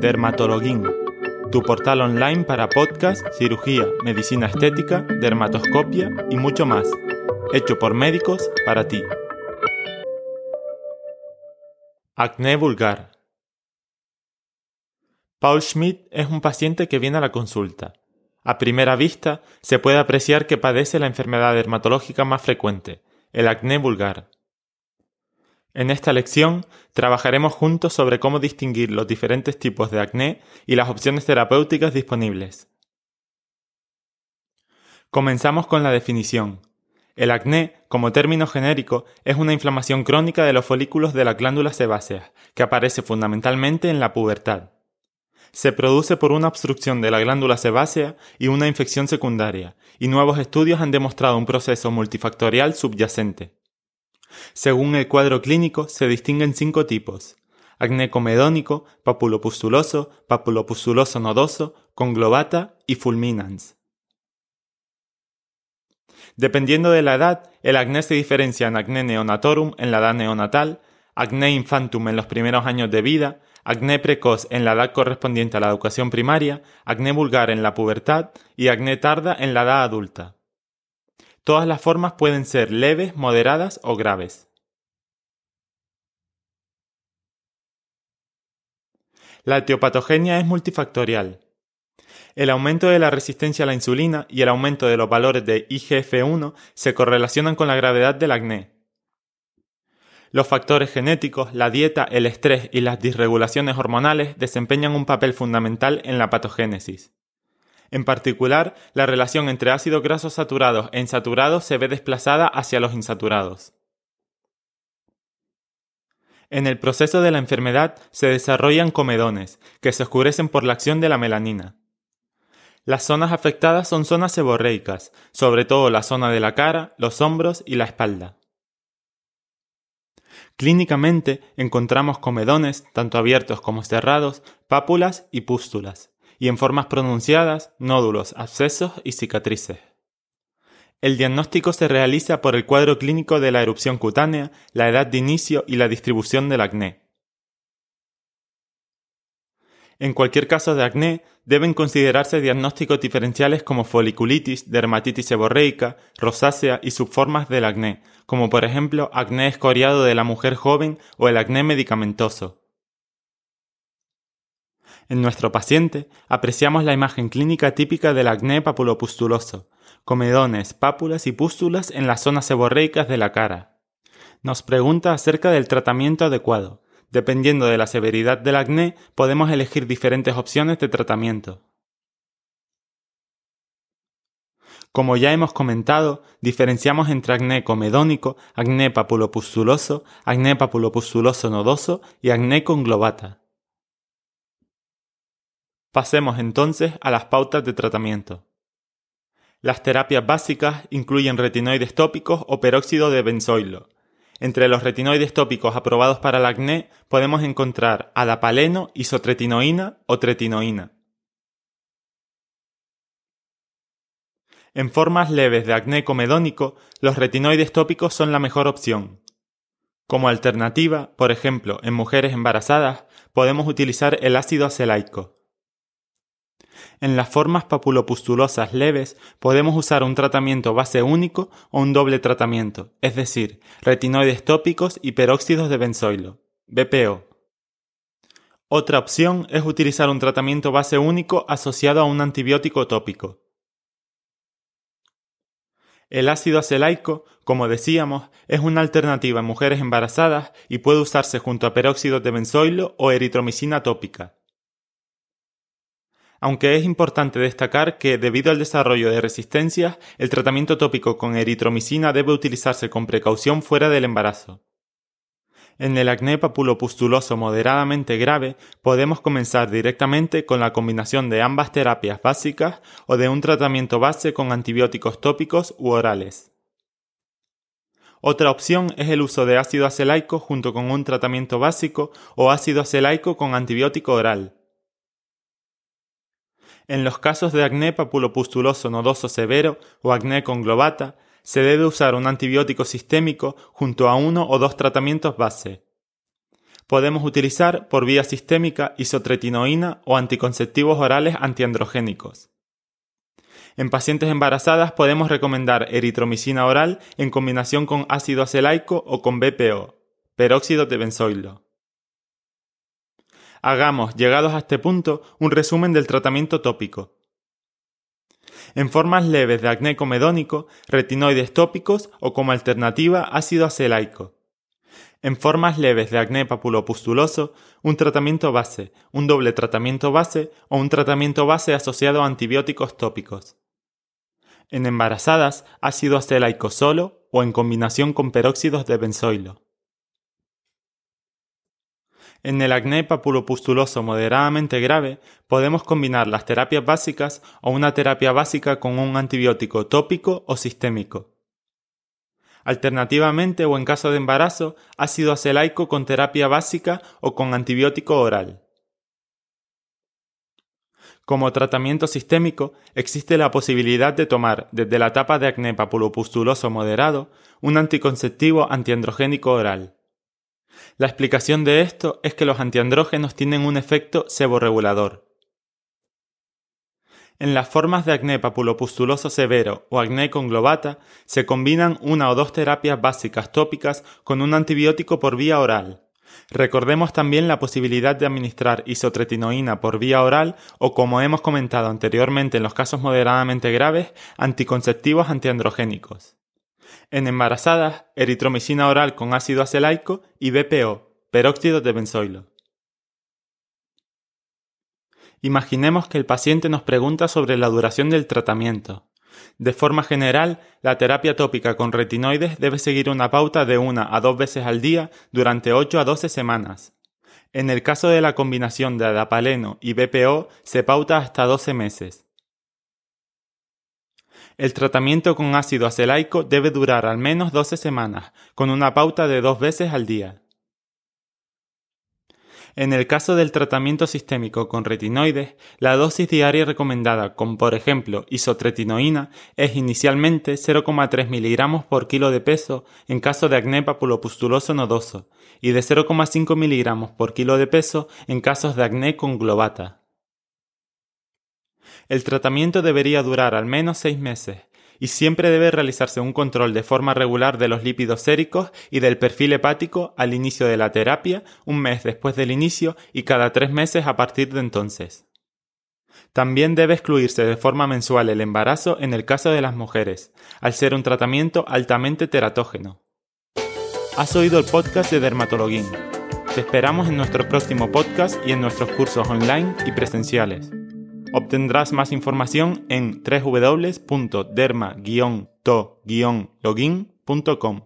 Dermatologín, tu portal online para podcast, cirugía, medicina estética, dermatoscopia y mucho más, hecho por médicos para ti. Acné vulgar. Paul Schmidt es un paciente que viene a la consulta. A primera vista, se puede apreciar que padece la enfermedad dermatológica más frecuente, el acné vulgar. En esta lección trabajaremos juntos sobre cómo distinguir los diferentes tipos de acné y las opciones terapéuticas disponibles. Comenzamos con la definición. El acné, como término genérico, es una inflamación crónica de los folículos de la glándula sebácea, que aparece fundamentalmente en la pubertad. Se produce por una obstrucción de la glándula sebácea y una infección secundaria, y nuevos estudios han demostrado un proceso multifactorial subyacente. Según el cuadro clínico, se distinguen cinco tipos: acné comedónico, papulopustuloso, papulopustuloso nodoso, conglobata y fulminans. Dependiendo de la edad, el acné se diferencia en acné neonatorum en la edad neonatal, acné infantum en los primeros años de vida, acné precoz en la edad correspondiente a la educación primaria, acné vulgar en la pubertad y acné tarda en la edad adulta. Todas las formas pueden ser leves, moderadas o graves. La etiopatogenia es multifactorial. El aumento de la resistencia a la insulina y el aumento de los valores de IGF-1 se correlacionan con la gravedad del acné. Los factores genéticos, la dieta, el estrés y las disregulaciones hormonales desempeñan un papel fundamental en la patogénesis. En particular, la relación entre ácidos grasos saturados e insaturados se ve desplazada hacia los insaturados. En el proceso de la enfermedad se desarrollan comedones, que se oscurecen por la acción de la melanina. Las zonas afectadas son zonas seborreicas, sobre todo la zona de la cara, los hombros y la espalda. Clínicamente encontramos comedones, tanto abiertos como cerrados, pápulas y pústulas y en formas pronunciadas, nódulos, abscesos y cicatrices. El diagnóstico se realiza por el cuadro clínico de la erupción cutánea, la edad de inicio y la distribución del acné. En cualquier caso de acné, deben considerarse diagnósticos diferenciales como foliculitis, dermatitis seborreica, rosácea y subformas del acné, como por ejemplo acné escoriado de la mujer joven o el acné medicamentoso. En nuestro paciente apreciamos la imagen clínica típica del acné papulopustuloso, comedones, pápulas y pústulas en las zonas seborreicas de la cara. Nos pregunta acerca del tratamiento adecuado. Dependiendo de la severidad del acné, podemos elegir diferentes opciones de tratamiento. Como ya hemos comentado, diferenciamos entre acné comedónico, acné papulopustuloso, acné papulopustuloso nodoso y acné conglobata. Pasemos entonces a las pautas de tratamiento. Las terapias básicas incluyen retinoides tópicos o peróxido de benzoilo. Entre los retinoides tópicos aprobados para el acné podemos encontrar adapaleno, isotretinoína o tretinoína. En formas leves de acné comedónico, los retinoides tópicos son la mejor opción. Como alternativa, por ejemplo, en mujeres embarazadas, podemos utilizar el ácido acelaico. En las formas papulopustulosas leves podemos usar un tratamiento base único o un doble tratamiento, es decir, retinoides tópicos y peróxidos de benzoilo, BPO. Otra opción es utilizar un tratamiento base único asociado a un antibiótico tópico. El ácido acelaico, como decíamos, es una alternativa en mujeres embarazadas y puede usarse junto a peróxidos de benzoilo o eritromicina tópica aunque es importante destacar que, debido al desarrollo de resistencias, el tratamiento tópico con eritromicina debe utilizarse con precaución fuera del embarazo. En el acné papulopustuloso moderadamente grave podemos comenzar directamente con la combinación de ambas terapias básicas o de un tratamiento base con antibióticos tópicos u orales. Otra opción es el uso de ácido acelaico junto con un tratamiento básico o ácido acelaico con antibiótico oral. En los casos de acné papulopustuloso nodoso severo o acné conglobata, se debe usar un antibiótico sistémico junto a uno o dos tratamientos base. Podemos utilizar por vía sistémica isotretinoína o anticonceptivos orales antiandrogénicos. En pacientes embarazadas podemos recomendar eritromicina oral en combinación con ácido acelaico o con BPO, peróxido de benzoilo. Hagamos, llegados a este punto, un resumen del tratamiento tópico. En formas leves de acné comedónico, retinoides tópicos o como alternativa ácido acelaico. En formas leves de acné papulopustuloso, un tratamiento base, un doble tratamiento base o un tratamiento base asociado a antibióticos tópicos. En embarazadas, ácido acelaico solo o en combinación con peróxidos de benzoilo. En el acné papulopustuloso moderadamente grave, podemos combinar las terapias básicas o una terapia básica con un antibiótico tópico o sistémico. Alternativamente o en caso de embarazo, ácido acelaico con terapia básica o con antibiótico oral. Como tratamiento sistémico, existe la posibilidad de tomar, desde la etapa de acné papulopustuloso moderado, un anticonceptivo antiandrogénico oral. La explicación de esto es que los antiandrógenos tienen un efecto seborregulador. En las formas de acné papulopustuloso severo o acné conglobata se combinan una o dos terapias básicas tópicas con un antibiótico por vía oral. Recordemos también la posibilidad de administrar isotretinoína por vía oral o, como hemos comentado anteriormente en los casos moderadamente graves, anticonceptivos antiandrogénicos. En embarazadas, eritromicina oral con ácido acelaico y BPO, peróxido de benzoilo. Imaginemos que el paciente nos pregunta sobre la duración del tratamiento. De forma general, la terapia tópica con retinoides debe seguir una pauta de una a dos veces al día durante 8 a 12 semanas. En el caso de la combinación de adapaleno y BPO, se pauta hasta 12 meses. El tratamiento con ácido acelaico debe durar al menos 12 semanas, con una pauta de dos veces al día. En el caso del tratamiento sistémico con retinoides, la dosis diaria recomendada con, por ejemplo, isotretinoína es inicialmente 0,3 miligramos por kilo de peso en caso de acné papulopustuloso nodoso y de 0,5 miligramos por kilo de peso en casos de acné conglobata. El tratamiento debería durar al menos seis meses y siempre debe realizarse un control de forma regular de los lípidos séricos y del perfil hepático al inicio de la terapia, un mes después del inicio y cada tres meses a partir de entonces. También debe excluirse de forma mensual el embarazo en el caso de las mujeres, al ser un tratamiento altamente teratógeno. Has oído el podcast de Dermatologuín. Te esperamos en nuestro próximo podcast y en nuestros cursos online y presenciales. Obtendrás más información en www.derma-to-login.com.